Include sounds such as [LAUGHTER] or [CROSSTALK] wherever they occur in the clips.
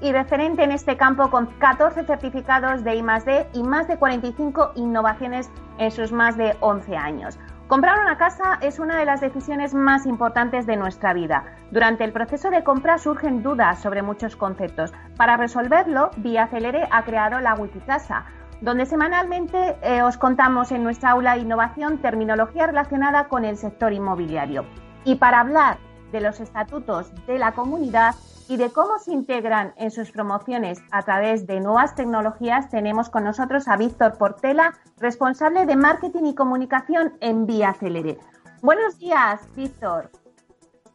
y referente en este campo con 14 certificados de I+D y más de 45 innovaciones en sus más de 11 años. Comprar una casa es una de las decisiones más importantes de nuestra vida. Durante el proceso de compra surgen dudas sobre muchos conceptos. Para resolverlo, Vía Celere ha creado la Wikicasa, donde semanalmente eh, os contamos en nuestra aula de innovación terminología relacionada con el sector inmobiliario. Y para hablar de los estatutos de la comunidad y de cómo se integran en sus promociones a través de nuevas tecnologías, tenemos con nosotros a Víctor Portela, responsable de marketing y comunicación en Vía Celere. Buenos días, Víctor.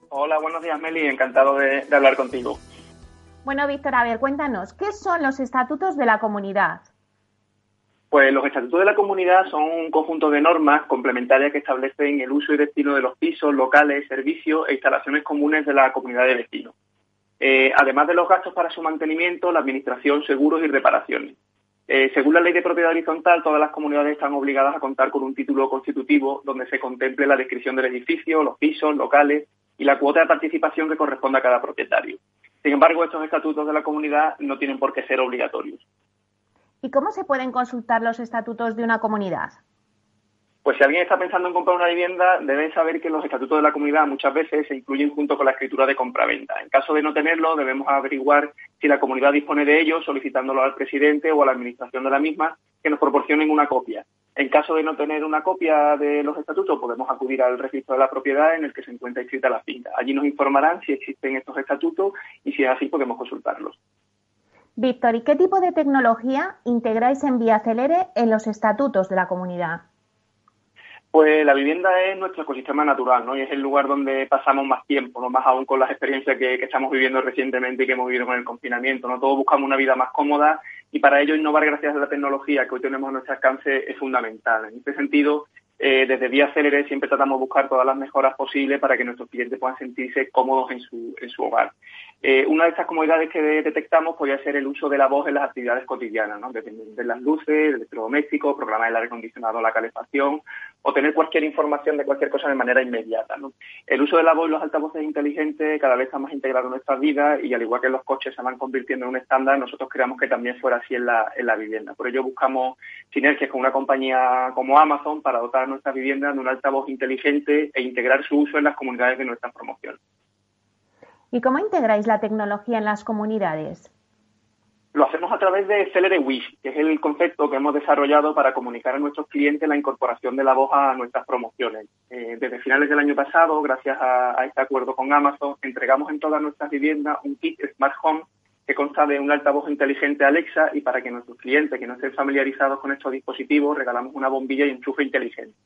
Hola, buenos días, Meli. Encantado de hablar contigo. Bueno, Víctor, a ver, cuéntanos, ¿qué son los estatutos de la comunidad? Pues los estatutos de la comunidad son un conjunto de normas complementarias que establecen el uso y destino de los pisos, locales, servicios e instalaciones comunes de la comunidad de vecinos. Eh, además de los gastos para su mantenimiento, la administración, seguros y reparaciones. Eh, según la ley de propiedad horizontal, todas las comunidades están obligadas a contar con un título constitutivo donde se contemple la descripción del edificio, los pisos, locales y la cuota de participación que corresponde a cada propietario. Sin embargo, estos estatutos de la comunidad no tienen por qué ser obligatorios. ¿Y cómo se pueden consultar los estatutos de una comunidad? Pues si alguien está pensando en comprar una vivienda, debe saber que los estatutos de la comunidad muchas veces se incluyen junto con la escritura de compraventa. En caso de no tenerlo, debemos averiguar si la comunidad dispone de ellos, solicitándolo al presidente o a la administración de la misma que nos proporcionen una copia. En caso de no tener una copia de los estatutos, podemos acudir al registro de la propiedad en el que se encuentra inscrita la finca. Allí nos informarán si existen estos estatutos y si es así podemos consultarlos. Víctor, ¿y qué tipo de tecnología integráis en Vía Celere en los estatutos de la comunidad? Pues la vivienda es nuestro ecosistema natural, ¿no? Y es el lugar donde pasamos más tiempo, ¿no? Más aún con las experiencias que, estamos viviendo recientemente y que hemos vivido con el confinamiento, ¿no? Todos buscamos una vida más cómoda y para ello innovar gracias a la tecnología que hoy tenemos a nuestro alcance es fundamental. En este sentido, eh, desde Vía Célere siempre tratamos de buscar todas las mejoras posibles para que nuestros clientes puedan sentirse cómodos en su, en su hogar. Eh, una de estas comodidades que detectamos podría ser el uso de la voz en las actividades cotidianas, ¿no? desde, las luces, el electrodoméstico, programar el aire acondicionado, la calefacción o tener cualquier información de cualquier cosa de manera inmediata. ¿no? El uso de la voz y los altavoces inteligentes cada vez está más integrado en nuestras vidas y al igual que los coches se van convirtiendo en un estándar, nosotros creamos que también fuera así en la, en la vivienda. Por ello buscamos sinergias con una compañía como Amazon para dotar nuestra vivienda de un altavoz inteligente e integrar su uso en las comunidades de nuestras promociones. ¿Y cómo integráis la tecnología en las comunidades? Lo hacemos a través de Celere Wish, que es el concepto que hemos desarrollado para comunicar a nuestros clientes la incorporación de la voz a nuestras promociones. Eh, desde finales del año pasado, gracias a, a, este acuerdo con Amazon, entregamos en todas nuestras viviendas un kit Smart Home que consta de un altavoz inteligente Alexa y para que nuestros clientes que no estén familiarizados con estos dispositivos regalamos una bombilla y enchufe inteligente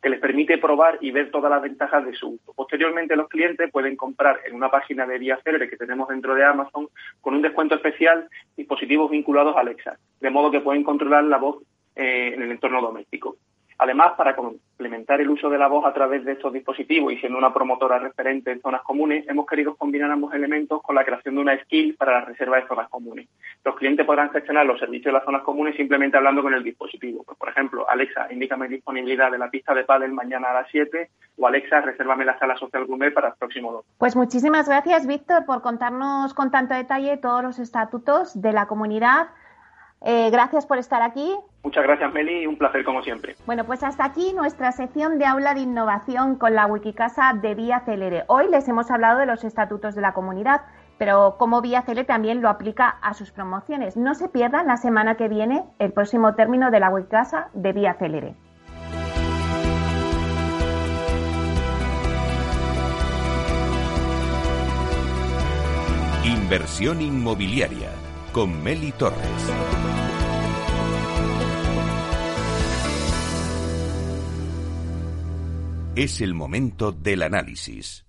que les permite probar y ver todas las ventajas de su uso. Posteriormente los clientes pueden comprar en una página de Vía Célere que tenemos dentro de Amazon con un descuento especial dispositivos vinculados a Alexa, de modo que pueden controlar la voz eh, en el entorno doméstico. Además, para complementar el uso de la voz a través de estos dispositivos y siendo una promotora referente en zonas comunes, hemos querido combinar ambos elementos con la creación de una skill para la reserva de zonas comunes. Los clientes podrán gestionar los servicios de las zonas comunes simplemente hablando con el dispositivo. Pues, por ejemplo, Alexa, indícame disponibilidad de la pista de pádel mañana a las 7 o Alexa, resérvame la sala social gourmet para el próximo 2. Pues muchísimas gracias, Víctor, por contarnos con tanto detalle todos los estatutos de la comunidad eh, gracias por estar aquí. Muchas gracias, Meli, un placer como siempre. Bueno, pues hasta aquí nuestra sección de aula de innovación con la Wikicasa de Vía Celere. Hoy les hemos hablado de los estatutos de la comunidad, pero como Vía Celere también lo aplica a sus promociones. No se pierdan la semana que viene el próximo término de la Wikicasa de Vía Celere. Inversión inmobiliaria con Meli Torres. Es el momento del análisis.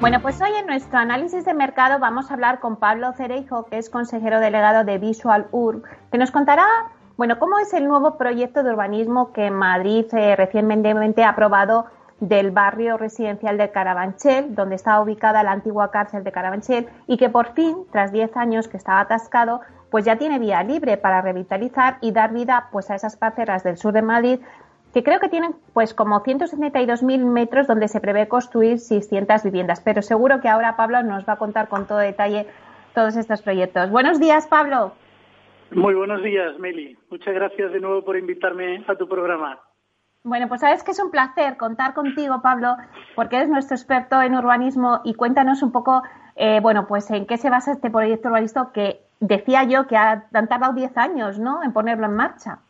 Bueno, pues hoy en nuestro análisis de mercado vamos a hablar con Pablo Cereijo, que es consejero delegado de Visual Urb, que nos contará, bueno, cómo es el nuevo proyecto de urbanismo que Madrid eh, recientemente ha aprobado del barrio residencial de Carabanchel, donde está ubicada la antigua cárcel de Carabanchel y que por fin, tras 10 años que estaba atascado, pues ya tiene vía libre para revitalizar y dar vida pues a esas parcelas del sur de Madrid que creo que tienen pues como 172.000 metros donde se prevé construir 600 viviendas. Pero seguro que ahora Pablo nos va a contar con todo detalle todos estos proyectos. Buenos días, Pablo. Muy buenos días, Meli. Muchas gracias de nuevo por invitarme a tu programa. Bueno, pues sabes que es un placer contar contigo, Pablo, porque eres nuestro experto en urbanismo y cuéntanos un poco, eh, bueno, pues en qué se basa este proyecto urbanístico que decía yo que han tardado 10 años, ¿no?, en ponerlo en marcha.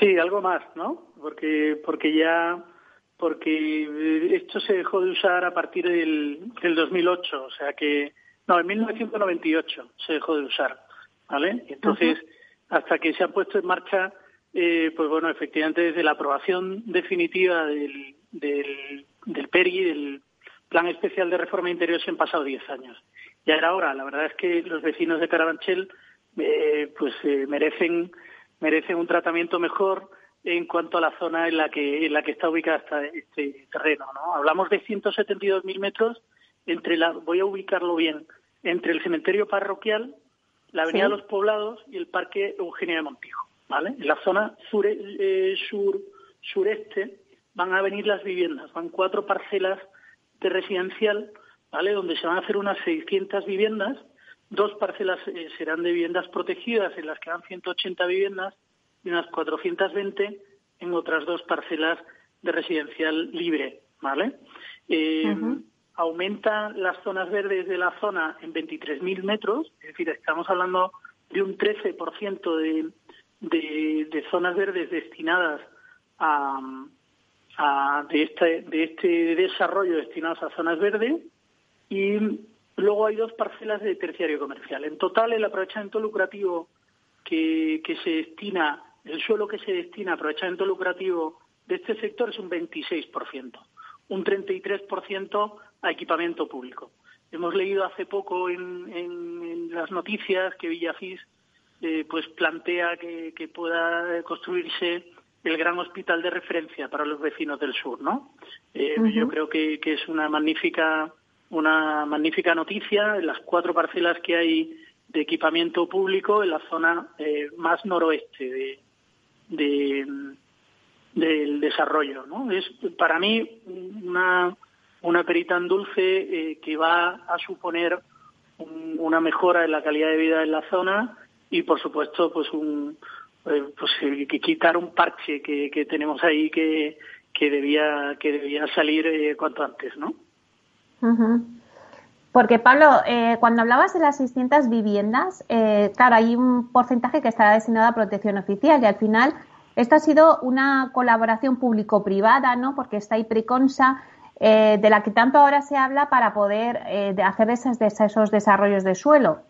Sí, algo más, ¿no? Porque, porque ya, porque esto se dejó de usar a partir del, del 2008, o sea que, no, en 1998 se dejó de usar, ¿vale? Entonces, hasta que se ha puesto en marcha, eh, pues bueno, efectivamente desde la aprobación definitiva del, del, del PERI, del Plan Especial de Reforma Interior, se han pasado 10 años. Ya era hora, la verdad es que los vecinos de Carabanchel, eh, pues eh, merecen merecen un tratamiento mejor en cuanto a la zona en la que en la que está ubicada este terreno. ¿no? Hablamos de 172.000 metros entre la, voy a ubicarlo bien, entre el cementerio parroquial, la Avenida de los Poblados y el Parque Eugenio de Montijo. ¿Vale? En la zona sur, eh, sur sureste van a venir las viviendas, van cuatro parcelas de residencial, ¿vale? Donde se van a hacer unas 600 viviendas Dos parcelas eh, serán de viviendas protegidas, en las que dan 180 viviendas, y unas 420 en otras dos parcelas de residencial libre, ¿vale? Eh, Aumentan las zonas verdes de la zona en 23.000 metros, es decir, estamos hablando de un 13% de, de, zonas verdes destinadas a, de, este, de este desarrollo destinadas a zonas verdes y Luego hay dos parcelas de terciario comercial. En total, el aprovechamiento lucrativo que, se destina, el suelo que se destina a aprovechamiento lucrativo de este sector es un 26%, un 33% a equipamiento público. Hemos leído hace poco en, las noticias que Villafís eh, pues plantea que, pueda construirse el gran hospital de referencia para los vecinos del sur, ¿no? Eh, yo creo que, que es una magnífica una magnífica noticia en las cuatro parcelas que hay de equipamiento público en la zona eh, más noroeste de, del desarrollo. ¿no? Es para mí una, una perita en dulce eh, que va a suponer una mejora en la calidad de vida en la zona y, por supuesto, pues un eh, pues quitar un parche que, que tenemos ahí que, que debía que debía salir cuanto antes, ¿no? Porque, Pablo, eh, cuando hablabas de las 600 viviendas, eh, claro, hay un porcentaje que estará destinado a protección oficial y al final esto ha sido una colaboración público-privada, ¿no? Porque está ahí Preconsa, eh, de la que tanto ahora se habla para poder hacer esos, esos desarrollos de suelo.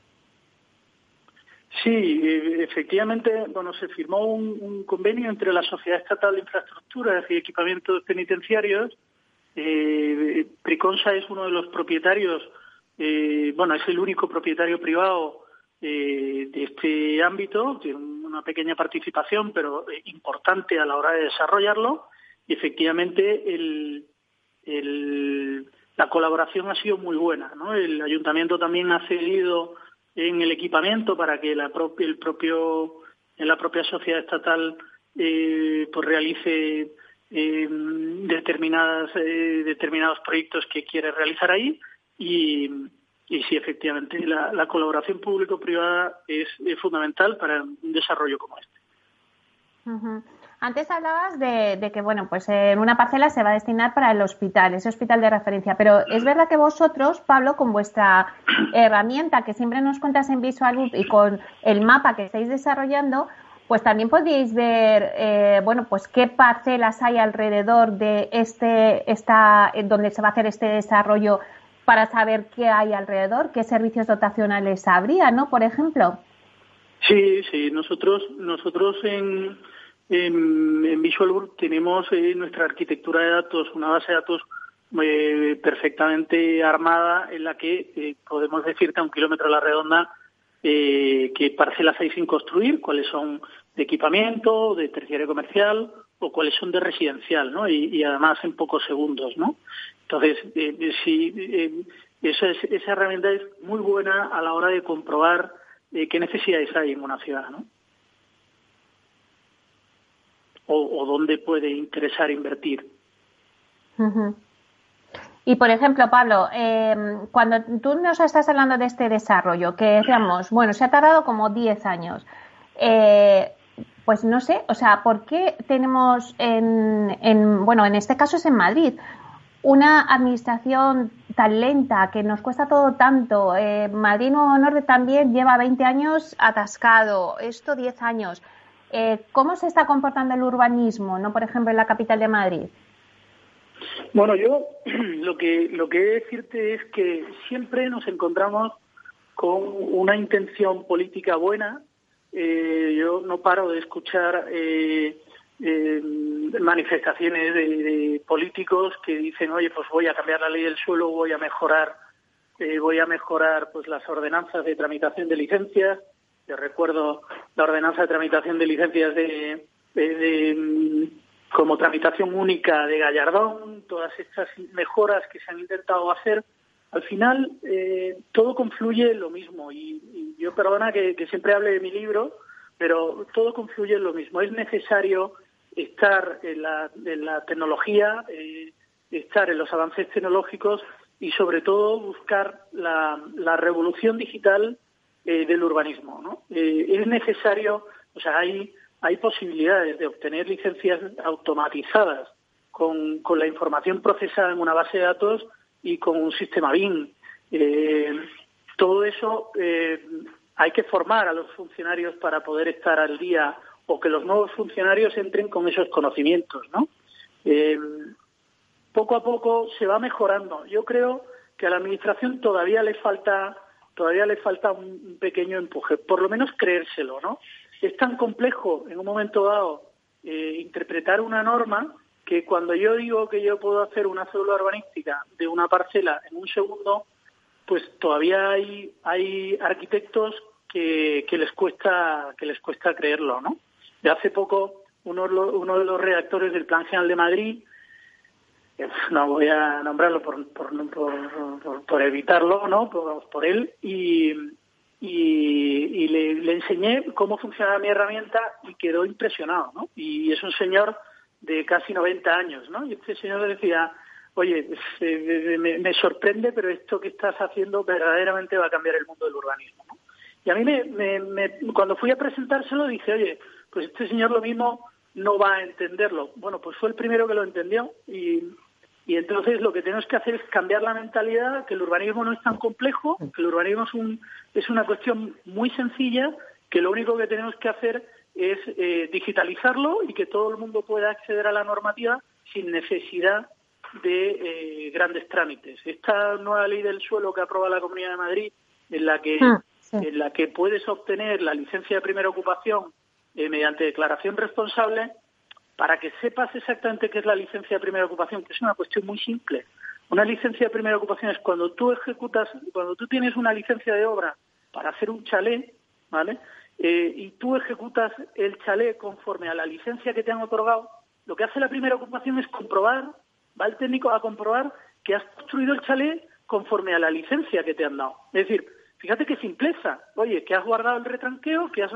Sí, efectivamente, bueno, se firmó un, convenio entre la Sociedad Estatal de Infraestructuras y Equipamientos Penitenciarios eh, Priconsa es uno de los propietarios, eh, bueno, es el único propietario privado eh, de este ámbito, tiene una pequeña participación, pero eh, importante a la hora de desarrollarlo. Y efectivamente, el, la colaboración ha sido muy buena. ¿no? El ayuntamiento también ha cedido en el equipamiento para que la el propio, la propia sociedad estatal pues realice eh, determinadas, eh, determinados proyectos que quiere realizar ahí y, y sí, efectivamente, la, colaboración público-privada es, fundamental para un desarrollo como este. Antes hablabas de, que, bueno, pues en una parcela se va a destinar para el hospital, ese hospital de referencia. Pero es verdad que vosotros, Pablo, con vuestra herramienta que siempre nos cuentas en Visual y con el mapa que estáis desarrollando, pues también podéis ver, eh, bueno, pues qué parcelas hay alrededor de este, esta, donde se va a hacer este desarrollo para saber qué hay alrededor, qué servicios dotacionales habría, ¿no? Por ejemplo. Sí, sí, nosotros, nosotros en, en, Visual tenemos eh, nuestra arquitectura de datos, una base de datos eh, perfectamente armada en la que eh, podemos decirte a un kilómetro a la redonda eh, qué parcelas hay sin construir, cuáles son de equipamiento, de terciario comercial o cuáles son de residencial, ¿no? Y, además en pocos segundos, ¿no? Entonces, sí, esa, esa herramienta es muy buena a la hora de comprobar qué necesidades hay en una ciudad, ¿no? O, dónde puede interesar invertir. Y por ejemplo, Pablo, eh, cuando tú nos estás hablando de este desarrollo, que decíamos, bueno, se ha tardado como 10 años, eh, pues no sé, o sea, ¿por qué tenemos en, en, bueno, en este caso es en Madrid, una administración tan lenta, que nos cuesta todo tanto? Eh, Madrid Nuevo Norte también lleva 20 años atascado, esto 10 años. Eh, ¿Cómo se está comportando el urbanismo, no por ejemplo en la capital de Madrid? Bueno, yo [CLEARS THROAT] lo que lo que he de decirte es que siempre nos encontramos con una intención política buena. Eh, yo no paro de escuchar eh, eh, manifestaciones de, políticos que dicen, oye, pues voy a cambiar la ley del suelo, voy a mejorar, voy a mejorar pues las ordenanzas de tramitación de licencias. Yo recuerdo la ordenanza de tramitación de licencias de como tramitación única de Gallardón, todas estas mejoras que se han intentado hacer, al final eh, todo confluye en lo mismo. Y, yo perdona que, siempre hable de mi libro, pero todo confluye en lo mismo. Es necesario estar en la, tecnología, eh, estar en los avances tecnológicos y sobre todo buscar la, revolución digital eh, del urbanismo. ¿no? es necesario, o sea, hay hay posibilidades de obtener licencias automatizadas con, la información procesada en una base de datos y con un sistema BIM. Eh, todo eso eh, hay que formar a los funcionarios para poder estar al día o que los nuevos funcionarios entren con esos conocimientos, ¿no? Eh, poco a poco se va mejorando. Yo creo que a la administración todavía le falta todavía le falta un pequeño empuje, por lo menos creérselo, ¿no? es tan complejo en un momento dado eh, interpretar una norma que cuando yo digo que yo puedo hacer una célula urbanística de una parcela en un segundo, pues todavía hay, hay arquitectos que, que les cuesta que les cuesta creerlo, ¿no? De hace poco uno, uno de los redactores del Plan General de Madrid [LAUGHS] no voy a nombrarlo por, por, por, evitarlo, ¿no? Por, por él, y, y, le, enseñé cómo funcionaba mi herramienta y quedó impresionado, ¿no? Y es un señor de casi 90 años, ¿no? Y este señor le decía, oye, eh, me, sorprende, pero esto que estás haciendo verdaderamente va a cambiar el mundo del urbanismo, ¿no? Y a mí, me, cuando fui a presentárselo, dije, oye, pues este señor lo mismo no va a entenderlo. Bueno, pues fue el primero que lo entendió y, y entonces lo que tenemos que hacer es cambiar la mentalidad, que el urbanismo no es tan complejo, que el urbanismo es, un, es una cuestión muy sencilla, que lo único que tenemos que hacer es eh, digitalizarlo y que todo el mundo pueda acceder a la normativa sin necesidad de eh, grandes trámites. Esta nueva ley del suelo que aprueba la Comunidad de Madrid, en la que, ah, en la que puedes obtener la licencia de primera ocupación eh, mediante declaración responsable, para que sepas exactamente qué es la licencia de primera ocupación, que es una cuestión muy simple. Una licencia de primera ocupación es cuando tú ejecutas, cuando tú tienes una licencia de obra para hacer un chalet, ¿vale? Eh, y tú ejecutas el chalet conforme a la licencia que te han otorgado, lo que hace la primera ocupación es comprobar, va el técnico a comprobar que has construido el chalet conforme a la licencia que te han dado. Es decir, fíjate qué simpleza. Oye, que has guardado el retranqueo, que has,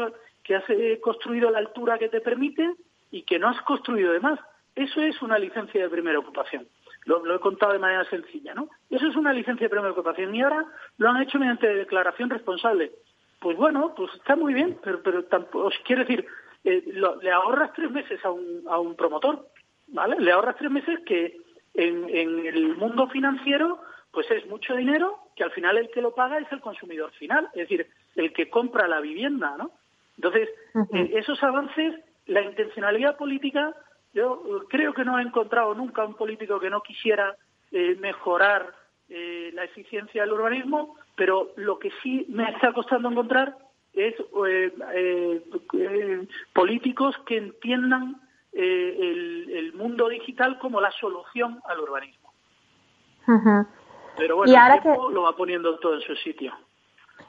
que has eh, construido la altura que te permite, y que no has construido de más. Eso es una licencia de primera ocupación. Lo, he contado de manera sencilla, ¿no? Eso es una licencia de primera ocupación y ahora lo han hecho mediante declaración responsable. Pues bueno, pues está muy bien, pero, pero tampoco, quiero decir, eh, le ahorras tres meses a un, a un promotor, ¿vale? Le ahorras tres meses que en el mundo financiero pues es mucho dinero que al final el que lo paga es el consumidor final, es decir, el que compra la vivienda, ¿no? Entonces, eh, esos avances la intencionalidad política, yo creo que no he encontrado nunca un político que no quisiera eh, mejorar eh, la eficiencia del urbanismo, pero lo que sí me está costando encontrar es eh, políticos que entiendan el, mundo digital como la solución al urbanismo. Pero bueno, y ahora que... lo va poniendo todo en su sitio.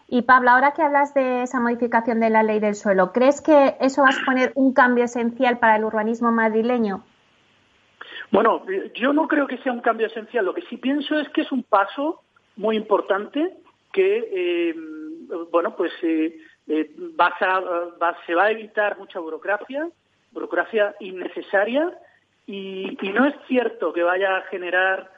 Y Pablo, ahora que hablas de esa modificación de la ley del suelo, ¿crees que eso va a suponer un cambio esencial para el urbanismo madrileño? Bueno, yo no creo que sea un cambio esencial. Lo que sí pienso es que es un paso muy importante que, eh, bueno, pues eh, eh, va se va a evitar mucha burocracia, burocracia innecesaria, y, no es cierto que vaya a generar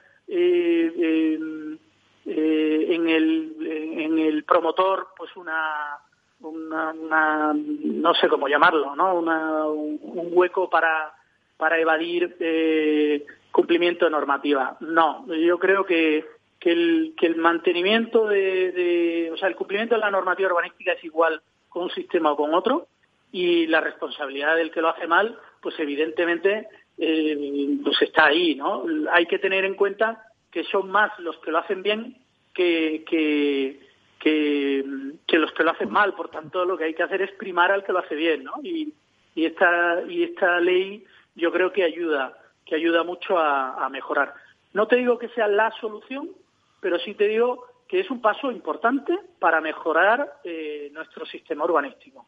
em, en, el, en el promotor pues una, una, no sé cómo llamarlo, ¿no? un hueco para para evadir eh, cumplimiento de normativa. No, yo creo que, que, el, que el mantenimiento de, o sea, el cumplimiento de la normativa urbanística es igual con un sistema o con otro y la responsabilidad del que lo hace mal, pues evidentemente eh, pues está ahí, ¿no? Hay que tener en cuenta que son más los que lo hacen bien que, que, que, los que lo hacen mal. Por tanto, lo que hay que hacer es primar al que lo hace bien, ¿no? Y, y esta y esta ley yo creo que ayuda, que ayuda mucho a, mejorar. No te digo que sea la solución, pero sí te digo que es un paso importante para mejorar eh, nuestro sistema urbanístico.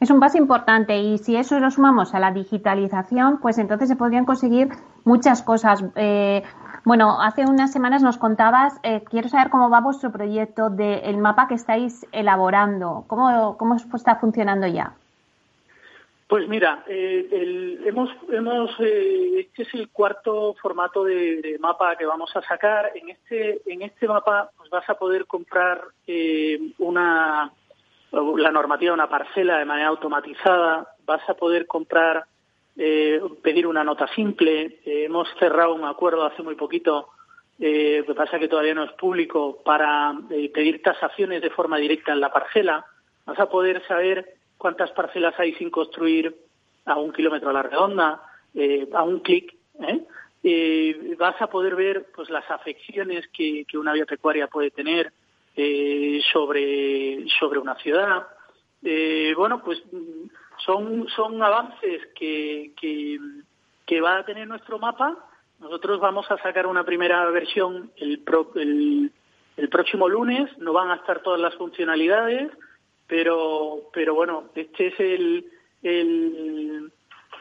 Es un paso importante y si eso lo sumamos a la digitalización, pues entonces se podrían conseguir muchas cosas. Eh, bueno, hace unas semanas nos contabas, eh, quiero saber cómo va vuestro proyecto del mapa que estáis elaborando, cómo, cómo está funcionando ya. Pues mira, eh, hemos, hemos eh, este es el cuarto formato de, mapa que vamos a sacar. En este, en este mapa pues vas a poder comprar una la normativa de una parcela de manera automatizada. Vas a poder comprar, pedir una nota simple. hemos cerrado un acuerdo hace muy poquito. lo que pasa que todavía no es público para pedir tasaciones de forma directa en la parcela. Vas a poder saber cuántas parcelas hay sin construir a un kilómetro a la redonda, eh, a un clic. ¿eh? ¿eh? vas a poder ver pues las afecciones que, una vía pecuaria puede tener eh, sobre, sobre una ciudad. bueno, pues son, son avances que, que, va a tener nuestro mapa. Nosotros vamos a sacar una primera versión el, el, el próximo lunes. No van a estar todas las funcionalidades pero pero bueno este es el, el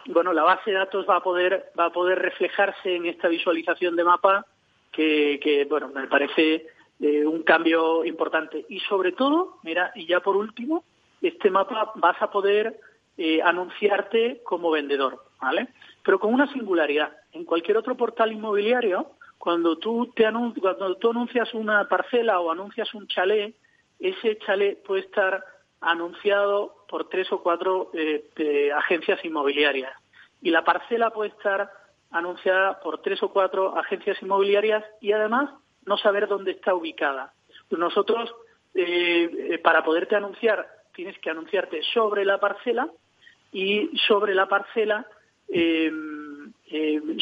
bueno la base de datos va a poder va a poder reflejarse en esta visualización de mapa que, que bueno me parece eh, un cambio importante y sobre todo mira y ya por último este mapa vas a poder eh, anunciarte como vendedor vale pero con una singularidad. En cualquier otro portal inmobiliario cuando tú te cuando tú anuncias una parcela o anuncias un chalet ese chalet puede estar anunciado por tres o cuatro eh, agencias inmobiliarias. Y la parcela puede estar anunciada por tres o cuatro agencias inmobiliarias y además no saber dónde está ubicada. Nosotros, eh, eh, para poderte anunciar, tienes que anunciarte sobre la parcela y sobre la parcela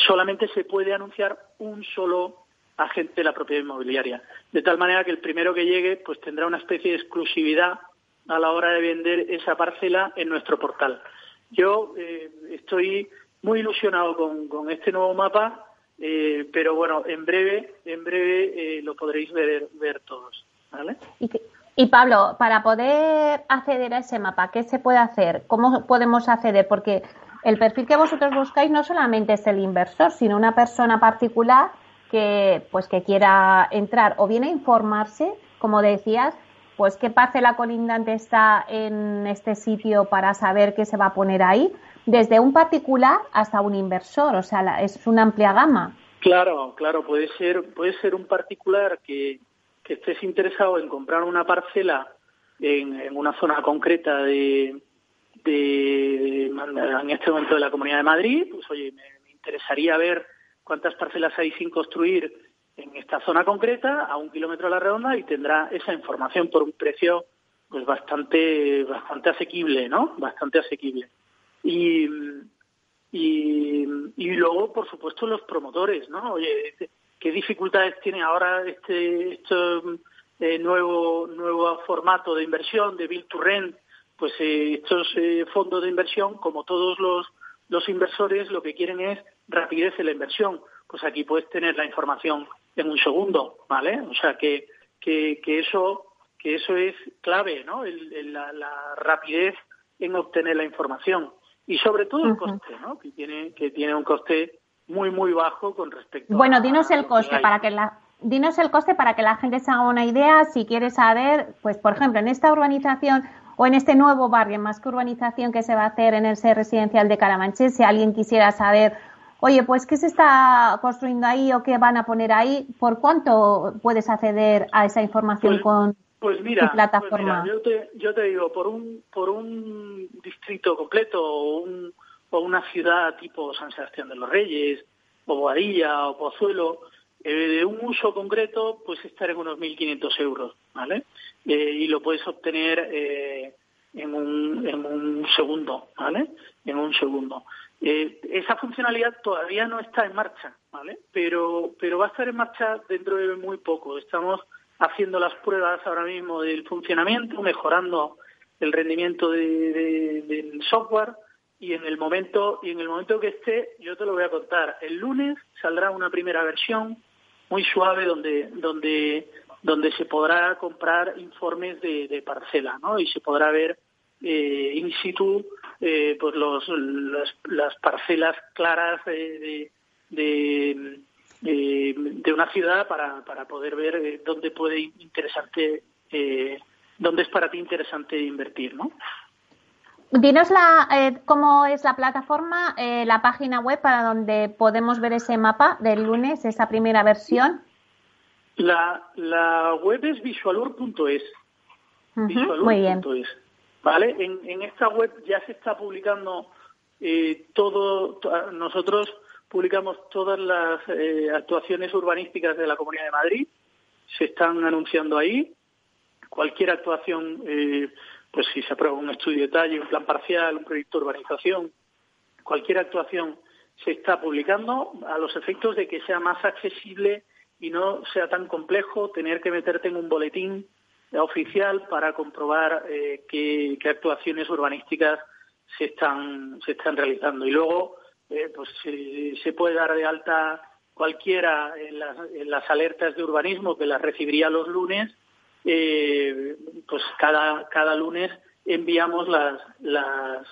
solamente se puede anunciar un solo agente de la propiedad inmobiliaria. De tal manera que el primero que llegue pues tendrá una especie de exclusividad a la hora de vender esa parcela en nuestro portal. Yo eh, estoy muy ilusionado con, este nuevo mapa, eh, pero bueno, en breve, en breve eh, lo podréis ver, ver todos. ¿vale? Pablo, para poder acceder a ese mapa, ¿qué se puede hacer? ¿Cómo podemos acceder? Porque el perfil que vosotros buscáis no solamente es el inversor, sino una persona particular que pues que quiera entrar o bien a informarse, como decías, pues qué parcela colindante está en este sitio para saber qué se va a poner ahí, desde un particular hasta un inversor, o sea, es una amplia gama. Claro, claro, puede ser, puede ser un particular que, que estés interesado en comprar una parcela en, una zona concreta de, de, en este momento de la Comunidad de Madrid, pues oye, me interesaría ver cuántas parcelas hay sin construir en esta zona concreta a un kilómetro a la redonda y tendrá esa información por un precio pues bastante bastante asequible no bastante asequible. Y y, y luego por supuesto los promotores no oye qué dificultades tiene ahora este, este eh, nuevo nuevo formato de inversión de build to rent pues eh, estos eh, fondos de inversión como todos los los inversores lo que quieren es rapidez en la inversión. Pues aquí puedes tener la información en un segundo, ¿vale? O sea que, que, eso que eso es clave, ¿no? la, rapidez en obtener la información y sobre todo el coste, ¿no? Que tiene que tiene un coste muy muy bajo con respecto. Bueno, dinos el coste para que la dinos el coste para que la gente se haga una idea. Si quiere saber, pues por ejemplo, en esta urbanización o en este nuevo barrio, más que urbanización que se va a hacer en el ser residencial de Carabanchel, si alguien quisiera saber, oye, pues qué se está construyendo ahí o qué van a poner ahí, ¿por cuánto puedes acceder a esa información pues, con pues mira, tu plataforma? Pues yo, te, yo te digo, por un, por un distrito completo o, un, o una ciudad tipo San Sebastián de los Reyes, o Boadilla, o Pozuelo, eh, de un uso concreto, pues estar en unos 1.500 euros, ¿vale? Eh, y lo puedes obtener eh, en, un, en un segundo, ¿vale? En un segundo. esa funcionalidad todavía no está en marcha, ¿vale? Pero, pero va a estar en marcha dentro de muy poco. Estamos haciendo las pruebas ahora mismo del funcionamiento, mejorando el rendimiento del software y en el momento y en el momento que esté yo te lo voy a contar. El lunes saldrá una primera versión muy suave donde donde donde se podrá comprar informes de, parcela, ¿no? Y se podrá ver eh, in situ eh, pues los, las, parcelas claras de, de, de, una ciudad para, para poder ver eh, dónde puede interesarte, eh, dónde es para ti interesante invertir, ¿no? Dinos la, eh, cómo es la plataforma, eh, la página web para donde podemos ver ese mapa del lunes, esa primera versión. La, la web es visualur.es. muy bien. ¿Vale? En, en, esta web ya se está publicando eh, todo. nosotros publicamos todas las eh, actuaciones urbanísticas de la Comunidad de Madrid. Se están anunciando ahí. Cualquier actuación eh, pues si se aprueba un estudio de detalle, un plan parcial, un proyecto de urbanización, cualquier actuación se está publicando a los efectos de que sea más accesible y no sea tan complejo tener que meterte en un boletín oficial para comprobar eh, qué, actuaciones urbanísticas se están se están realizando. Y luego eh, pues se, puede dar de alta cualquiera en las, en las alertas de urbanismo que las recibiría los lunes eh, pues cada, cada lunes enviamos las, las,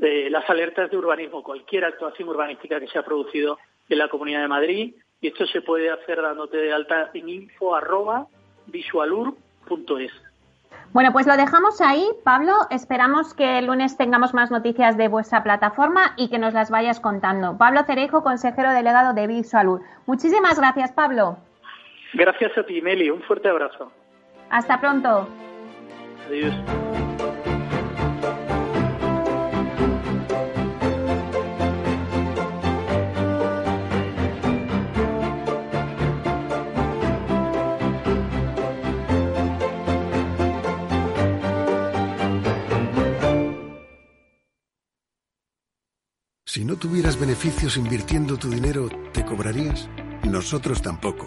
eh, las alertas de urbanismo, cualquier actuación urbanística que se ha producido en la Comunidad de Madrid, y esto se puede hacer dándote de alta en info arroba visualur.es. Bueno, pues lo dejamos ahí, Pablo. Esperamos que el lunes tengamos más noticias de vuestra plataforma y que nos las vayas contando. Pablo Cerejo, consejero delegado de Visualur. Muchísimas gracias, Pablo. Gracias a ti, Meli. Un fuerte abrazo. Hasta pronto. Adiós. Si no tuvieras beneficios invirtiendo tu dinero, ¿te cobrarías? Nosotros tampoco.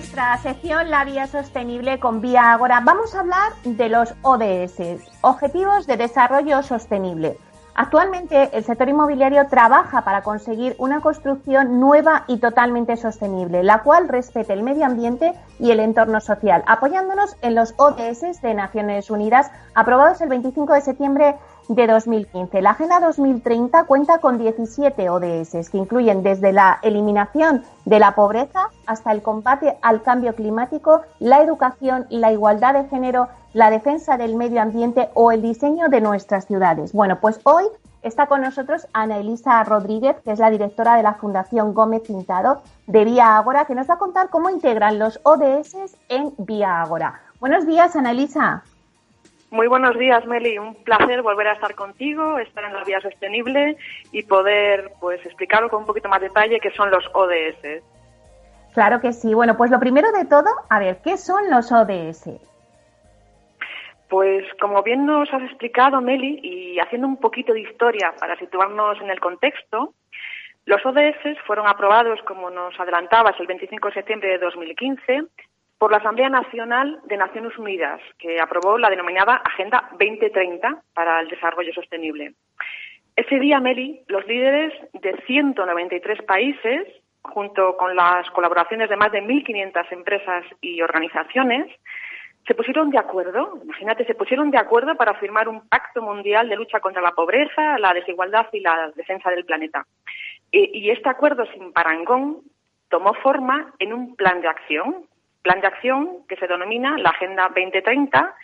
nuestra sección La Vía Sostenible con Vía Agora vamos a hablar de los ODS, Objetivos de Desarrollo Sostenible. Actualmente el sector inmobiliario trabaja para conseguir una construcción nueva y totalmente sostenible, la cual respete el medio ambiente y el entorno social, apoyándonos en los ODS de Naciones Unidas aprobados el 25 de septiembre de 2015. La Agenda 2030 cuenta con 17 ODS que incluyen desde la eliminación de la pobreza hasta el combate al cambio climático, la educación, la igualdad de género, la defensa del medio ambiente o el diseño de nuestras ciudades. Bueno, pues hoy está con nosotros Ana Elisa Rodríguez, que es la directora de la Fundación Gómez Pintado de Vía Ágora, que nos va a contar cómo integran los ODS en Vía Ágora. Buenos días, Ana Elisa. Muy buenos días, Meli. Un placer volver a estar contigo, estar en la vía sostenible y poder pues explicarlo con un poquito más detalle qué son los ODS. Claro que sí. Bueno, pues lo primero de todo, a ver, ¿qué son los ODS? Pues como bien nos has explicado, Meli, y haciendo un poquito de historia para situarnos en el contexto, los ODS fueron aprobados, como nos adelantabas, el 25 de septiembre de 2015 por la Asamblea Nacional de Naciones Unidas, que aprobó la denominada Agenda 2030 para el Desarrollo Sostenible. Ese día, Meli, los líderes de 193 países, junto con las colaboraciones de más de 1.500 empresas y organizaciones, se pusieron de acuerdo, imagínate, se pusieron de acuerdo para firmar un pacto mundial de lucha contra la pobreza, la desigualdad y la defensa del planeta. Y, y este acuerdo sin parangón tomó forma en un plan de acción plan de acción que se denomina la Agenda 2030,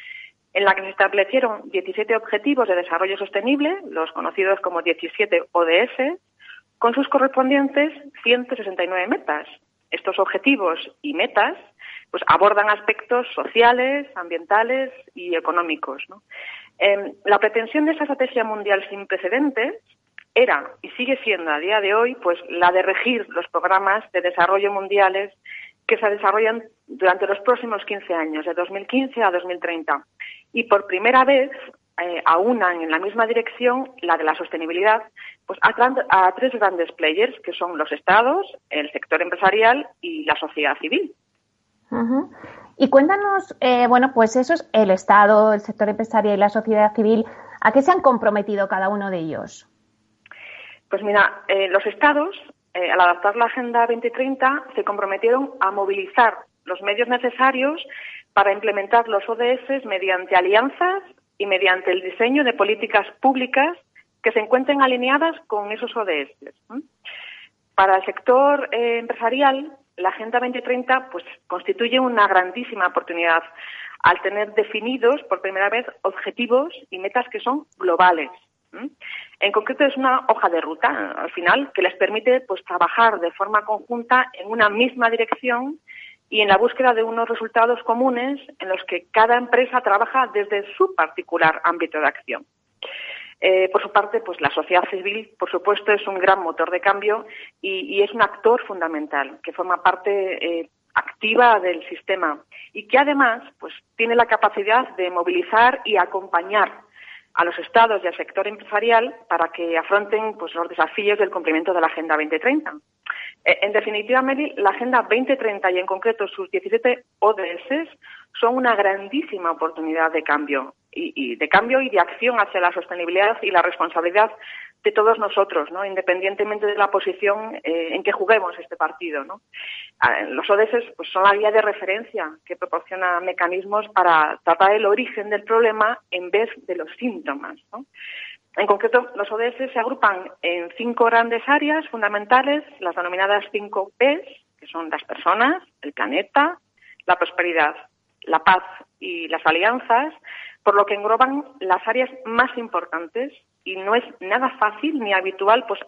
en la que se establecieron 17 objetivos de desarrollo sostenible, los conocidos como 17 ODS, con sus correspondientes 169 metas. Estos objetivos y metas pues abordan aspectos sociales, ambientales y económicos. Em, la pretensión de esa estrategia mundial sin precedentes era y sigue siendo a día de hoy pues la de regir los programas de desarrollo mundiales que se desarrollan durante los próximos 15 años, de 2015 a 2030. Y por primera vez eh, aunan en la misma dirección la de la sostenibilidad pues a, tres grandes players, que son los estados, el sector empresarial y la sociedad civil. Y cuéntanos, eh, bueno, pues eso es el Estado, el sector empresarial y la sociedad civil, ¿a qué se han comprometido cada uno de ellos? Pues mira, eh, los estados eh, al adaptar la Agenda 2030, se comprometieron a movilizar los medios necesarios para implementar los ODS mediante alianzas y mediante el diseño de políticas públicas que se encuentren alineadas con esos ODS. Para el sector eh, empresarial, la Agenda 2030 pues, constituye una grandísima oportunidad al tener definidos por primera vez objetivos y metas que son globales en concreto es una hoja de ruta, al final, que les permite pues trabajar de forma conjunta en una misma dirección y en la búsqueda de unos resultados comunes en los que cada empresa trabaja desde su particular ámbito de acción. Eh, por su parte, pues la sociedad civil, por supuesto, es un gran motor de cambio y, es un actor fundamental que forma parte eh, activa del sistema y que además, pues tiene la capacidad de movilizar y acompañar a los estados y al sector empresarial para que afronten pues, los desafíos del cumplimiento de la Agenda 2030. Eh, en definitiva, Meli, la Agenda 2030 y en concreto sus 17 ODS son una grandísima oportunidad de cambio y, de cambio y de acción hacia la sostenibilidad y la responsabilidad de todos nosotros, ¿no? independientemente de la posición eh, en que juguemos este partido. ¿no? Ah, los ODS pues, son la guía de referencia que proporciona mecanismos para tratar el origen del problema en vez de los síntomas. En concreto, los ODS se agrupan en cinco grandes áreas fundamentales, las denominadas cinco Ps, que son las personas, el planeta, la prosperidad, la paz y las alianzas, por lo que engloban las áreas más importantes y no es nada fácil ni habitual pues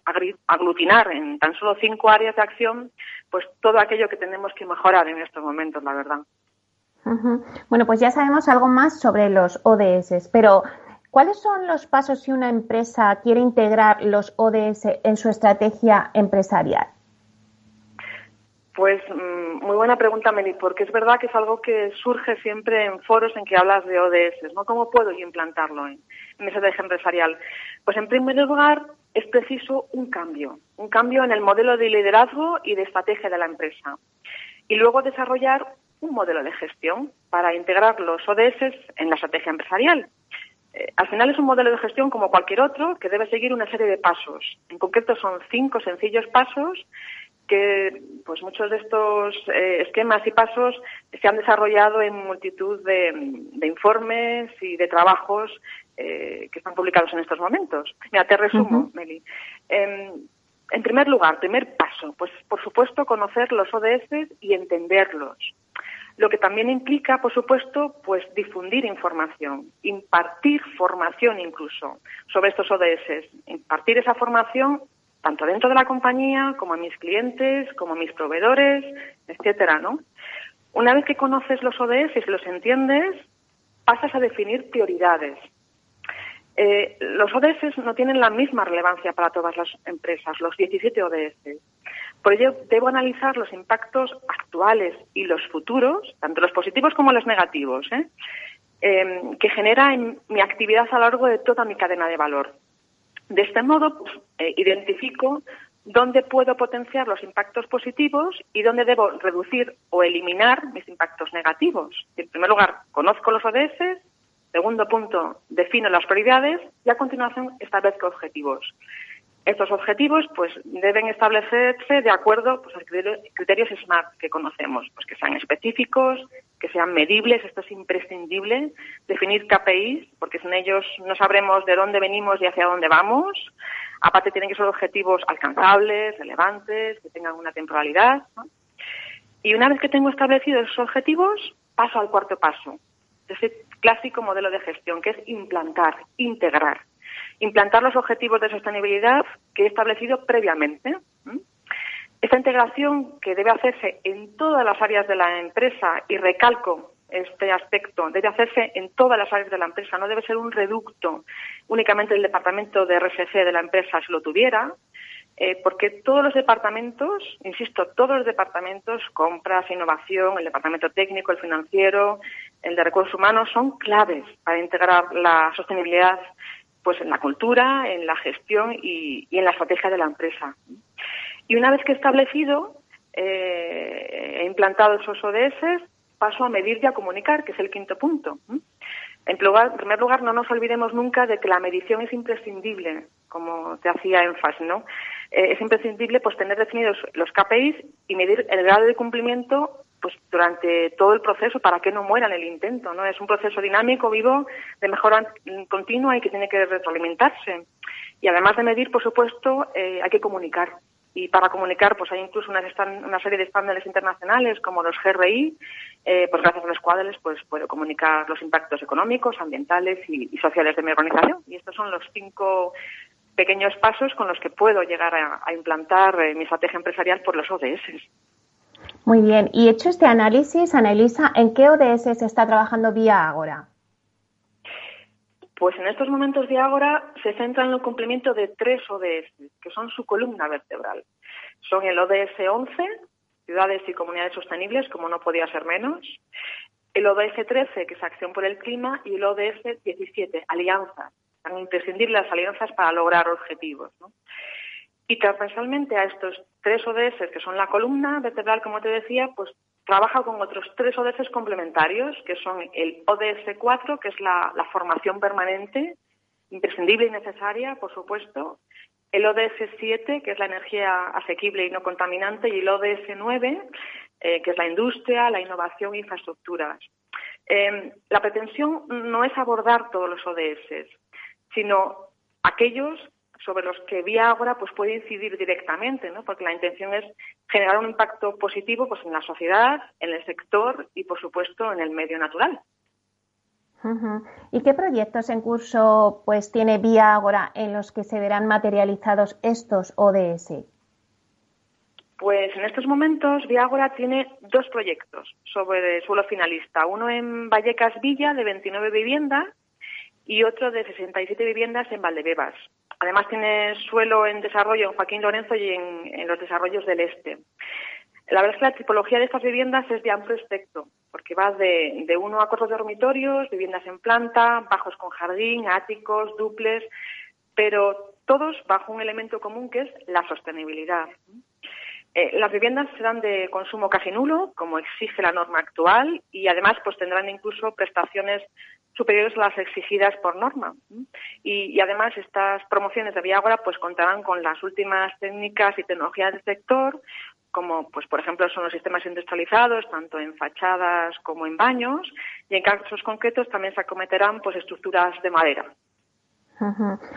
aglutinar en tan solo cinco áreas de acción pues todo aquello que tenemos que mejorar en estos momentos, la verdad. Bueno, pues ya sabemos algo más sobre los ODS, pero ¿cuáles son los pasos si una empresa quiere integrar los ODS en su estrategia empresarial? Pues mm, muy buena pregunta, Meli, porque es verdad que es algo que surge siempre en foros en que hablas de ODS, ¿no? ¿Cómo puedo yo implantarlo en, en estrategia empresarial? Pues en primer lugar es preciso un cambio, un cambio en el modelo de liderazgo y de estrategia de la empresa. Y luego desarrollar un modelo de gestión para integrar los ODS en la estrategia empresarial. Eh, al final es un modelo de gestión como cualquier otro que debe seguir una serie de pasos. En concreto son cinco sencillos pasos que pues muchos de estos eh, esquemas y pasos se han desarrollado en multitud de, informes y de trabajos eh, que están publicados en estos momentos. Mira, te resumo, Meli. Em, en primer lugar, primer paso, pues por supuesto conocer los ODS y entenderlos. Lo que también implica, por supuesto, pues difundir información, impartir formación incluso sobre estos ODS, impartir esa formación tanto dentro de la compañía como a mis clientes, como a mis proveedores, etcétera, ¿no? Una vez que conoces los ODS y los entiendes, pasas a definir prioridades. Eh, los ODS no tienen la misma relevancia para todas las empresas, los 17 ODS. Por ello, debo analizar los impactos actuales y los futuros, tanto los positivos como los negativos, ¿eh? Em, que genera en mi actividad a lo largo de toda mi cadena de valor. De este modo, pues, eh, identifico dónde puedo potenciar los impactos positivos y dónde debo reducir o eliminar mis impactos negativos. En primer lugar, conozco los ODS. Segundo punto, defino las prioridades y a continuación establezco objetivos. Estos objetivos pues deben establecerse de acuerdo pues, a criterios SMART que conocemos, pues que sean específicos, que sean medibles, esto es imprescindible, definir KPIs, porque sin ellos no sabremos de dónde venimos y hacia dónde vamos. Aparte tienen que ser objetivos alcanzables, relevantes, que tengan una temporalidad. Y una vez que tengo establecidos esos objetivos, paso al cuarto paso, ese clásico modelo de gestión, que es implantar, integrar implantar los objetivos de sostenibilidad que he establecido previamente. Esta integración que debe hacerse en todas las áreas de la empresa, y recalco este aspecto, debe hacerse en todas las áreas de la empresa, no debe ser un reducto únicamente del departamento de RSC de la empresa si lo tuviera, eh, porque todos los departamentos, insisto, todos los departamentos, compras, innovación, el departamento técnico, el financiero, el de recursos humanos, son claves para integrar la sostenibilidad pues en la cultura, en la gestión y, en la estrategia de la empresa. Y una vez que establecido, eh, implantado esos ODS, paso a medir y a comunicar, que es el quinto punto. En, primer lugar, no nos olvidemos nunca de que la medición es imprescindible, como te hacía énfasis, ¿no? Eh, es imprescindible pues tener definidos los KPIs y medir el grado de cumplimiento pues durante todo el proceso para que no muera en el intento, ¿no? Es un proceso dinámico, vivo, de mejora continua y que tiene que retroalimentarse. Y además de medir, por supuesto, eh, hay que comunicar. Y para comunicar, pues hay incluso una, serie de estándares internacionales como los GRI, eh, pues gracias a los cuales pues puedo comunicar los impactos económicos, ambientales y, sociales de mi organización. Y estos son los cinco pequeños pasos con los que puedo llegar a, implantar eh, mi estrategia empresarial por los ODS. Muy bien. Y hecho este análisis, Anelisa, ¿en qué ODS se está trabajando vía Agora? Pues en estos momentos de Agora se centra en el cumplimiento de tres ODS, que son su columna vertebral. Son el ODS 11, ciudades y comunidades sostenibles, como no podía ser menos, el ODS 13, que es acción por el clima, y el ODS 17, alianzas. Tan imprescindibles las alianzas para lograr objetivos. ¿no? Y transversalmente a estos tres ODS, que son la columna vertebral, como te decía, pues trabaja con otros tres ODS complementarios, que son el ODS 4, que es la, formación permanente, imprescindible y necesaria, por supuesto, el ODS 7, que es la energía asequible y no contaminante, y el ODS 9, eh, que es la industria, la innovación e infraestructuras. Em, la pretensión no es abordar todos los ODS, sino aquellos sobre los que vía ahora pues puede incidir directamente, ¿no? Porque la intención es generar un impacto positivo pues en la sociedad, en el sector y por supuesto en el medio natural. ¿Y qué proyectos en curso pues tiene Vía Agora en los que se verán materializados estos ODS? Pues en estos momentos Viagora tiene dos proyectos sobre suelo finalista, uno en Vallecas Villa de 29 viviendas y otro de 67 viviendas en Valdebebas. Además tiene suelo en desarrollo en Joaquín Lorenzo y en, los desarrollos del este. La verdad es que la tipología de estas viviendas es de amplio espectro, porque va de, de uno a cuatro dormitorios, viviendas en planta, bajos con jardín, áticos, duples, pero todos bajo un elemento común que es la sostenibilidad. Eh, las viviendas serán de consumo casi nulo, como exige la norma actual, y además pues tendrán incluso prestaciones superiores a las exigidas por norma. Y, además estas promociones de Viagora pues contarán con las últimas técnicas y tecnologías del sector, como pues por ejemplo son los sistemas industrializados, tanto en fachadas como en baños, y en casos concretos también se acometerán pues estructuras de madera.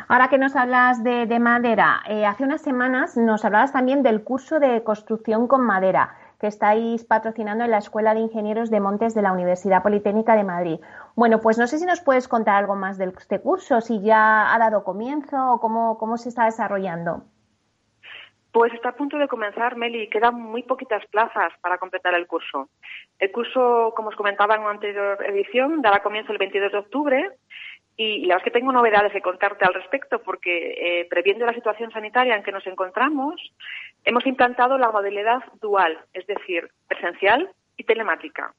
Ahora que nos hablas de, madera, eh, hace unas semanas nos hablabas también del curso de construcción con madera que estáis patrocinando en la Escuela de Ingenieros de Montes de la Universidad Politécnica de Madrid. Bueno, pues no sé si nos puedes contar algo más de este curso, si ya ha dado comienzo o cómo, cómo se está desarrollando. Pues está a punto de comenzar, Meli. Quedan muy poquitas plazas para completar el curso. El curso, como os comentaba en una anterior edición, dará comienzo el 22 de octubre y la verdad es que tengo novedades que contarte al respecto porque, eh, previendo la situación sanitaria en que nos encontramos, hemos implantado la modalidad dual, es decir, presencial y telemática.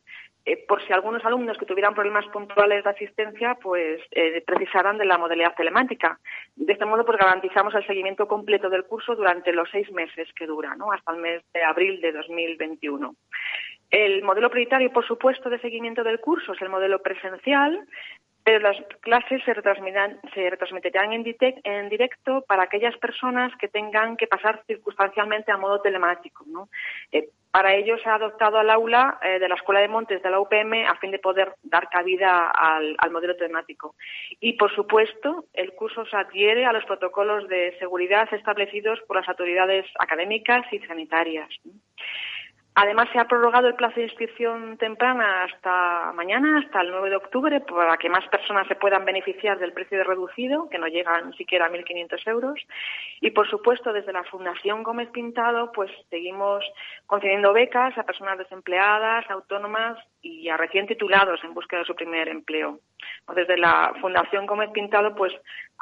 Eh, por si algunos alumnos que tuvieran problemas puntuales de asistencia, pues eh, precisaran de la modalidad telemática. De este modo, pues garantizamos el seguimiento completo del curso durante los seis meses que dura, ¿no? Hasta el mes de abril de 2021. El modelo prioritario, por supuesto, de seguimiento del curso es el modelo presencial, pero las clases se retransmitirán, se retransmitirán en, directo para aquellas personas que tengan que pasar circunstancialmente a modo telemático. ¿no? Eh, para ello se ha adoptado al aula eh, de la Escuela de Montes de la UPM a fin de poder dar cabida al, modelo telemático. Y, por supuesto, el curso se adhiere a los protocolos de seguridad establecidos por las autoridades académicas y sanitarias. Además, se ha prorrogado el plazo de inscripción temprana hasta mañana, hasta el 9 de octubre, para que más personas se puedan beneficiar del precio de reducido, que no llega ni siquiera a 1.500 euros. Y, por supuesto, desde la Fundación Gómez Pintado, pues seguimos concediendo becas a personas desempleadas, autónomas y a recién titulados en búsqueda de su primer empleo. Desde la Fundación Gómez Pintado, pues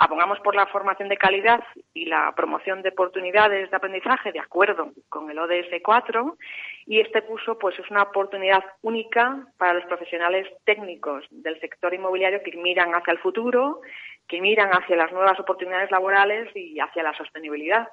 abogamos por la formación de calidad y la promoción de oportunidades de aprendizaje de acuerdo con el ODS 4 y este curso pues es una oportunidad única para los profesionales técnicos del sector inmobiliario que miran hacia el futuro, que miran hacia las nuevas oportunidades laborales y hacia la sostenibilidad.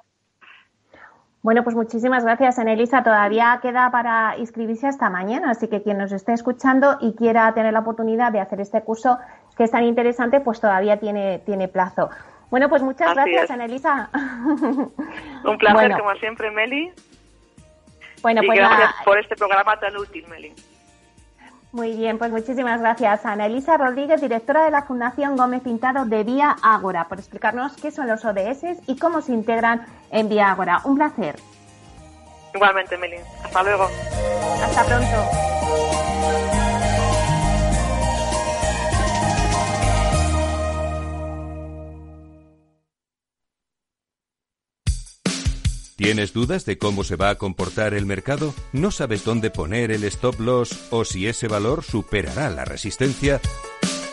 Bueno, pues muchísimas gracias, Anelisa. Todavía queda para inscribirse hasta mañana, así que quien nos esté escuchando y quiera tener la oportunidad de hacer este curso que es tan interesante, pues todavía tiene, tiene plazo. Bueno, pues muchas gracias, Anelisa. [LAUGHS] Un placer, como siempre, Meli. Bueno, pues gracias por este programa tan útil, Meli. Muy bien, pues muchísimas gracias Ana Elisa Rodríguez, directora de la Fundación Gómez Pintado de Vía Ágora, por explicarnos qué son los ODS y cómo se integran en Vía Ágora. Un placer. Igualmente, Meli. Hasta luego. Hasta pronto. ¿Tienes dudas de cómo se va a comportar el mercado? ¿No sabes dónde poner el stop loss o si ese valor superará la resistencia?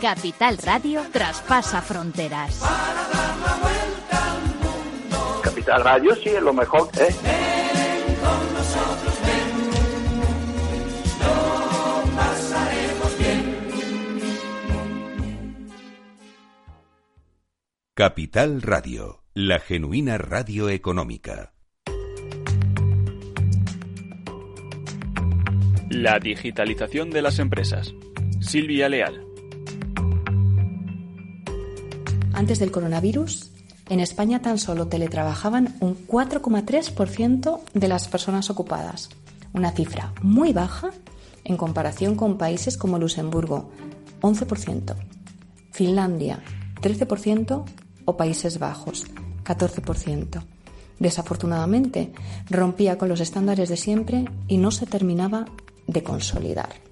Capital Radio traspasa fronteras. Capital Radio sí es lo mejor, ¿eh? Capital Radio, la genuina radio económica. La digitalización de las empresas. Silvia Leal. Antes del coronavirus, en España tan solo teletrabajaban un 4,3% de las personas ocupadas, una cifra muy baja en comparación con países como Luxemburgo, 11%, Finlandia, 13% o Países Bajos, 14%. Desafortunadamente, rompía con los estándares de siempre y no se terminaba de consolidar.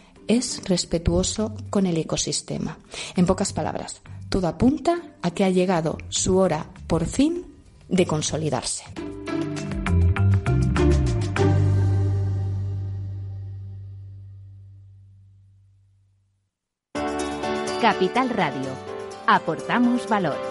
es respetuoso con el ecosistema. En pocas palabras, todo apunta a que ha llegado su hora, por fin, de consolidarse. Capital Radio. Aportamos valor.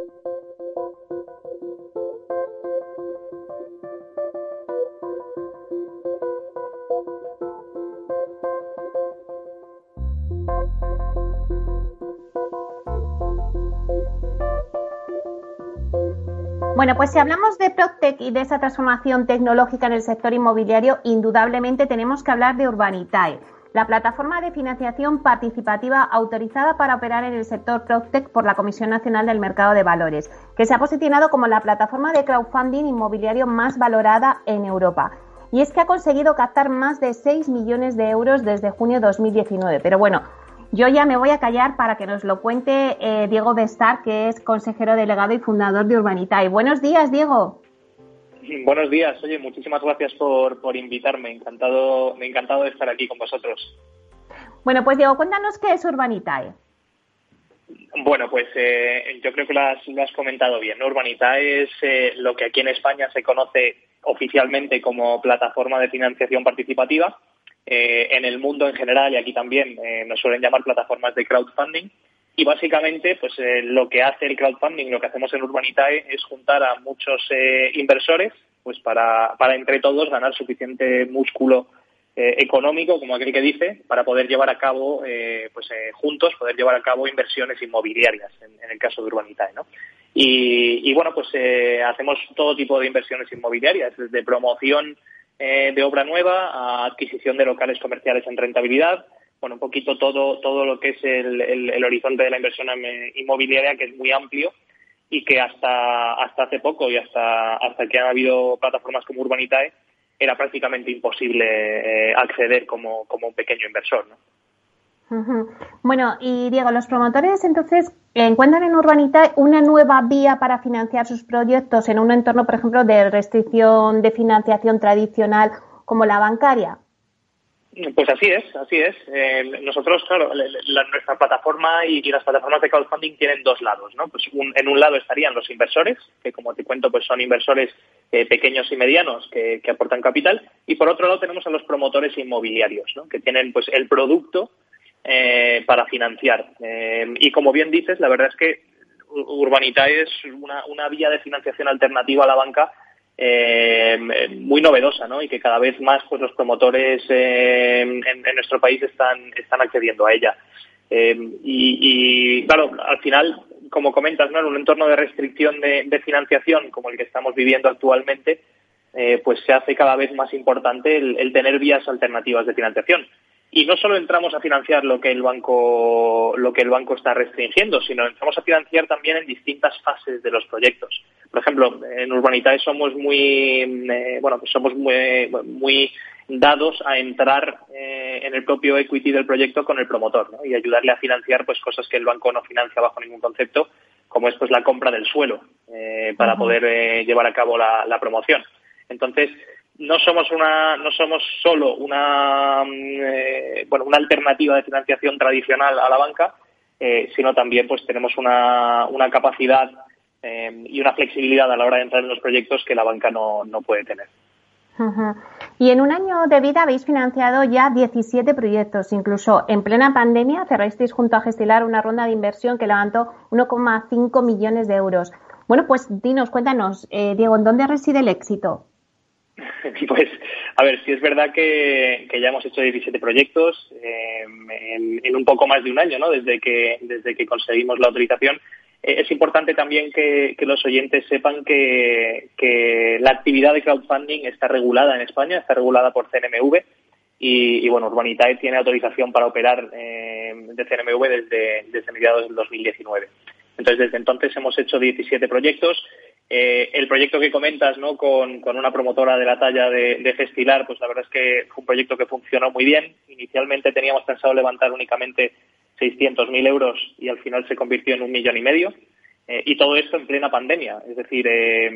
Bueno, pues si hablamos de PropTech y de esa transformación tecnológica en el sector inmobiliario, indudablemente tenemos que hablar de Urbanitae, la plataforma de financiación participativa autorizada para operar en el sector PropTech por la Comisión Nacional del Mercado de Valores, que se ha posicionado como la plataforma de crowdfunding inmobiliario más valorada en Europa. Y es que ha conseguido captar más de 6 millones de euros desde junio de 2019. Pero bueno, yo ya me voy a callar para que nos lo cuente eh, Diego Bestar, que es consejero delegado y fundador de Urbanitae. Buenos días, Diego. Buenos días. Oye, muchísimas gracias por, por invitarme. Encantado, me encantado de estar aquí con vosotros. Bueno, pues Diego, cuéntanos qué es Urbanitae. Bueno, pues eh, yo creo que lo has, lo has, comentado bien. Urbanitae es eh, lo que aquí en España se conoce oficialmente como plataforma de financiación participativa eh, en el mundo en general y aquí también eh, nos suelen llamar plataformas de crowdfunding. Y básicamente, pues eh, lo que hace el crowdfunding, lo que hacemos en Urbanitae es juntar a muchos eh, inversores, pues para, para entre todos ganar suficiente músculo eh, económico, como aquel que dice, para poder llevar a cabo, pues juntos, poder llevar a cabo inversiones inmobiliarias, en, el caso de Urbanitae, ¿no? Y, y bueno, pues hacemos todo tipo de inversiones inmobiliarias, desde promoción de obra nueva a adquisición de locales comerciales en rentabilidad, bueno, un poquito todo, todo lo que es el, horizonte de la inversión inmobiliaria, que es muy amplio y que hasta, hasta hace poco y hasta, hasta que han habido plataformas como Urbanitae, era prácticamente imposible eh, acceder como, como un pequeño inversor. ¿no? Bueno, y Diego, los promotores entonces encuentran en Urbanitae una nueva vía para financiar sus proyectos en un entorno, por ejemplo, de restricción de financiación tradicional como la bancaria. Pues así es, así es. Eh, nosotros, claro, nuestra plataforma y, las plataformas de crowdfunding tienen dos lados, ¿no? Pues en un lado estarían los inversores, que como te cuento, pues son inversores eh, pequeños y medianos que, aportan capital, y por otro lado tenemos a los promotores inmobiliarios, ¿no? Que tienen pues el producto eh, para financiar. y como bien dices, la verdad es que Urbanita es una, vía de financiación alternativa a la banca eh, muy novedosa, ¿no? Y que cada vez más, pues, los promotores eh, en, nuestro país están están accediendo a ella. Eh, y, claro, al final, como comentas, ¿no? En un entorno de restricción de, financiación como el que estamos viviendo actualmente, eh, pues se hace cada vez más importante el, tener vías alternativas de financiación y no solo entramos a financiar lo que el banco lo que el banco está restringiendo, sino entramos a financiar también en distintas fases de los proyectos. Por ejemplo, en Urbanitae somos muy eh, bueno, pues somos muy, muy dados a entrar eh, en el propio equity del proyecto con el promotor ¿no? y ayudarle a financiar pues cosas que el banco no financia bajo ningún concepto, como es pues la compra del suelo eh, para poder llevar a cabo la, la promoción. Entonces, no somos una no somos solo una mm, eh, bueno una alternativa de financiación tradicional a la banca eh, sino también pues tenemos una, una capacidad eh, y una flexibilidad a la hora de entrar en los proyectos que la banca no, no puede tener Y en un año de vida habéis financiado ya 17 proyectos. Incluso en plena pandemia cerrasteis junto a Gestilar una ronda de inversión que levantó 1,5 millones de euros. Bueno, pues dinos, cuéntanos, Diego, ¿en dónde reside el éxito? [LAUGHS] Pues, a ver, si es verdad que, ya hemos hecho 17 proyectos eh, en, un poco más de un año, ¿no? Desde que, desde que conseguimos la autorización. Eh, es importante también que, los oyentes sepan que, la actividad de crowdfunding está regulada en España, está regulada por CNMV y, bueno, Urbanitae tiene autorización para operar eh, de CNMV desde, desde mediados del 2019. Entonces, desde entonces hemos hecho 17 proyectos. Eh, el proyecto que comentas, ¿no? Con, una promotora de la talla de, de, Festilar, pues la verdad es que fue un proyecto que funcionó muy bien. Inicialmente teníamos pensado levantar únicamente 600.000 euros y al final se convirtió en un millón y medio. Eh, y todo esto en plena pandemia, es decir, eh,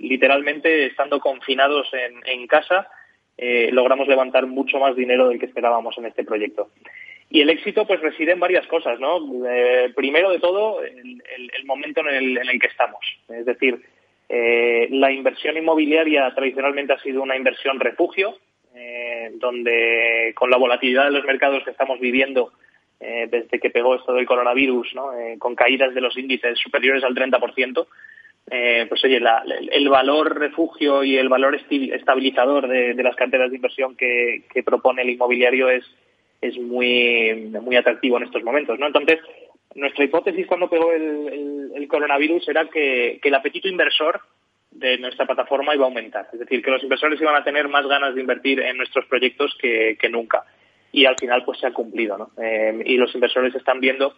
literalmente estando confinados en, casa, logramos levantar mucho más dinero del que esperábamos en este proyecto. Y el éxito pues reside en varias cosas, ¿no? Eh, primero de todo, el, momento en el, que estamos. Es decir, eh, la inversión inmobiliaria tradicionalmente ha sido una inversión refugio, eh, donde con la volatilidad de los mercados que estamos viviendo desde que pegó esto del coronavirus, ¿no? con caídas de los índices superiores al 30%, pues oye, el valor refugio y el valor estabilizador de, las carteras de inversión que propone el inmobiliario es es muy, muy atractivo en estos momentos, ¿no? Entonces, nuestra hipótesis cuando pegó el, coronavirus era que, el apetito inversor de nuestra plataforma iba a aumentar. Es decir, que los inversores iban a tener más ganas de invertir en nuestros proyectos que, nunca. Y al final, pues se ha cumplido, ¿no? Eh, y los inversores están viendo,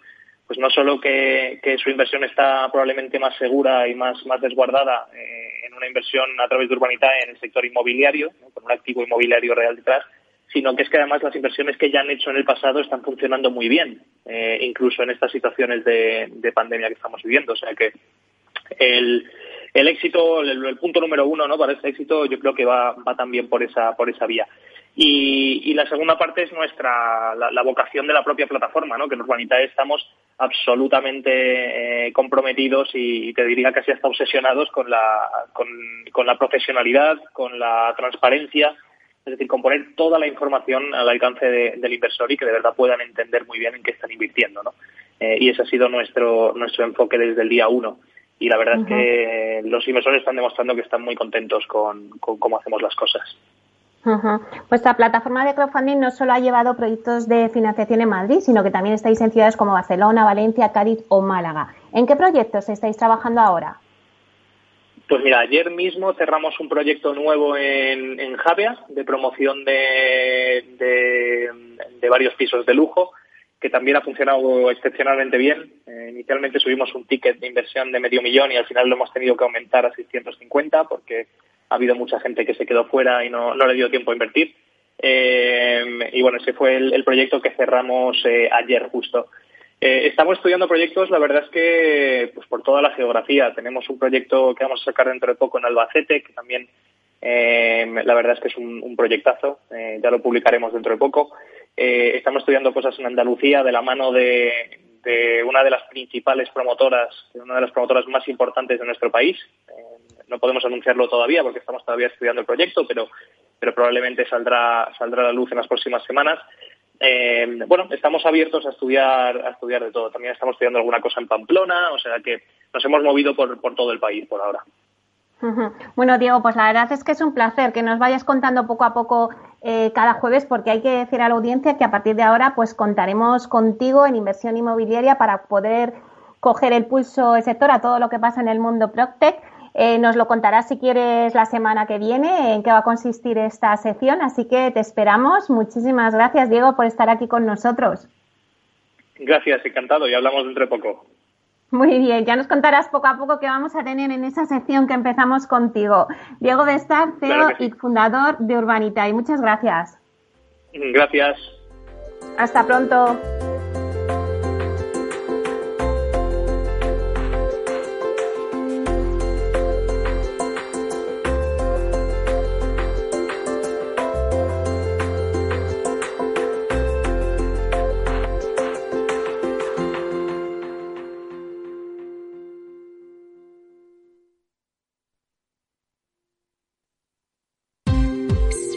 pues no solo que, su inversión está probablemente más segura y más, más desguardada eh, en una inversión a través de urbanidad en el sector inmobiliario, con un activo inmobiliario real detrás, sino que es que además las inversiones que ya han hecho en el pasado están funcionando muy bien, eh, incluso en estas situaciones de, pandemia que estamos viviendo. O sea que el, el éxito, el, punto número uno ¿no? para ese éxito, yo creo que va, va también por esa, por esa vía. Y, la segunda parte es nuestra la, vocación de la propia plataforma, ¿no? que en Urbanitae estamos absolutamente eh, comprometidos y, te diría casi hasta obsesionados con la, con la profesionalidad, con la transparencia, es decir, con poner toda la información al alcance del inversor y que de verdad puedan entender muy bien en qué están invirtiendo. ¿no? y ese ha sido nuestro, nuestro enfoque desde el día uno. Y la verdad es que los inversores están demostrando que están muy contentos con, con cómo hacemos las cosas. Pues la plataforma de crowdfunding no solo ha llevado proyectos de financiación en Madrid, sino que también estáis en ciudades como Barcelona, Valencia, Cádiz o Málaga. ¿En qué proyectos estáis trabajando ahora? Pues mira, ayer mismo cerramos un proyecto nuevo en, en Javia de promoción de, de, varios pisos de lujo que también ha funcionado excepcionalmente bien. Eh, inicialmente subimos un ticket de inversión de medio millón y al final lo hemos tenido que aumentar a 650 porque ha habido mucha gente que se quedó fuera y no, le dio tiempo a invertir. Eh, y bueno, ese fue el, proyecto que cerramos eh, ayer justo. Eh, estamos estudiando proyectos, la verdad es que pues por toda la geografía. Tenemos un proyecto que vamos a sacar dentro de poco en Albacete, que también la verdad es que es un, proyectazo, ya lo publicaremos dentro de poco. estamos estudiando cosas en Andalucía de la mano de, de, una de las principales promotoras, una de las promotoras más importantes de nuestro país, no podemos anunciarlo todavía porque estamos todavía estudiando el proyecto, pero, pero probablemente saldrá, saldrá a la luz en las próximas semanas. Eh, bueno, estamos abiertos a estudiar, a estudiar de todo. También estamos estudiando alguna cosa en Pamplona, o sea que nos hemos movido por, por todo el país por ahora. Bueno, Diego, pues la verdad es que es un placer que nos vayas contando poco a poco eh, cada jueves, porque hay que decir a la audiencia que a partir de ahora, pues contaremos contigo en inversión inmobiliaria para poder coger el pulso del sector a todo lo que pasa en el mundo Proctec. Eh, nos lo contarás si quieres la semana que viene en qué va a consistir esta sección, así que te esperamos. Muchísimas gracias, Diego, por estar aquí con nosotros. Gracias, encantado, y hablamos dentro de poco. Muy bien, ya nos contarás poco a poco qué vamos a tener en esa sección que empezamos contigo. Diego Bestar, CEO y fundador de Urbanita, y muchas gracias. Gracias. Hasta pronto.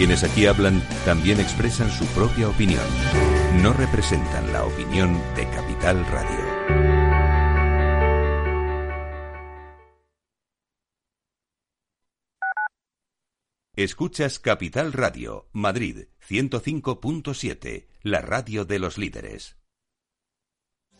Quienes aquí hablan también expresan su propia opinión. No representan la opinión de Capital Radio. Escuchas Capital Radio, Madrid 105.7, la radio de los líderes.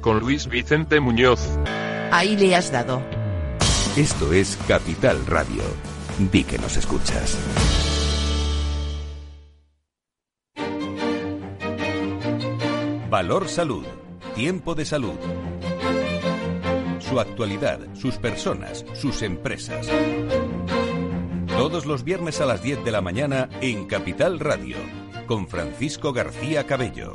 con Luis Vicente Muñoz. Ahí le has dado. Esto es Capital Radio. Di que nos escuchas. Valor Salud. Tiempo de salud. Su actualidad, sus personas, sus empresas. Todos los viernes a las 10 de la mañana en Capital Radio, con Francisco García Cabello.